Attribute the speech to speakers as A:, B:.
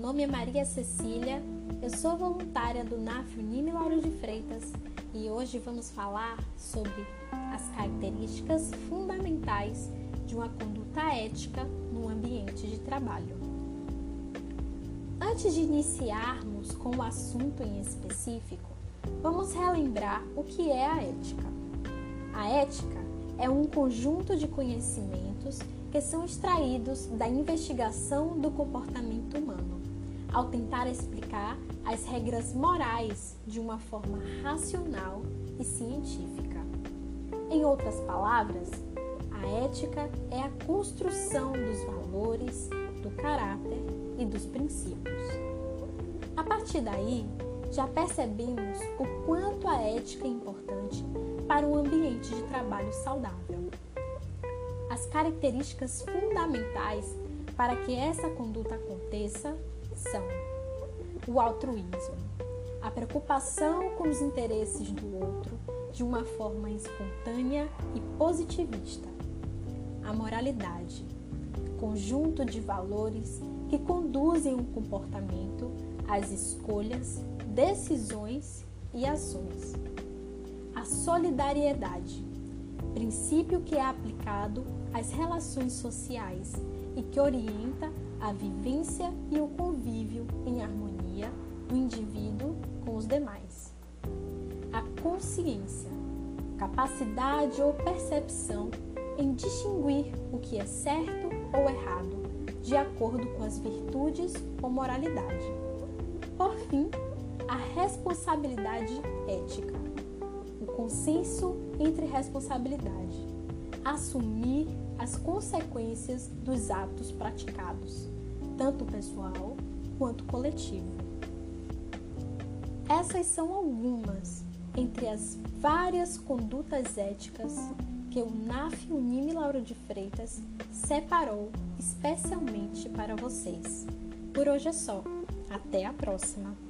A: nome é Maria Cecília, eu sou voluntária do NAF Unime Lauro de Freitas e hoje vamos falar sobre as características fundamentais de uma conduta ética no ambiente de trabalho. Antes de iniciarmos com o assunto em específico, vamos relembrar o que é a ética. A ética é um conjunto de conhecimentos que são extraídos da investigação do comportamento humano, ao tentar explicar as regras morais de uma forma racional e científica. Em outras palavras, a ética é a construção dos valores, do caráter e dos princípios. A partir daí, já percebemos o quanto a ética é importante para um ambiente de trabalho saudável as características fundamentais para que essa conduta aconteça o altruísmo, a preocupação com os interesses do outro de uma forma espontânea e positivista, a moralidade, conjunto de valores que conduzem o comportamento, as escolhas, decisões e ações, a solidariedade princípio que é aplicado às relações sociais e que orienta a vivência e o convívio em harmonia do indivíduo com os demais. A consciência, capacidade ou percepção em distinguir o que é certo ou errado, de acordo com as virtudes ou moralidade. Por fim, a responsabilidade ética o consenso entre responsabilidade, assumir as consequências dos atos praticados, tanto pessoal quanto coletivo. Essas são algumas entre as várias condutas éticas que o NAF Unime Lauro de Freitas separou especialmente para vocês. Por hoje é só. Até a próxima!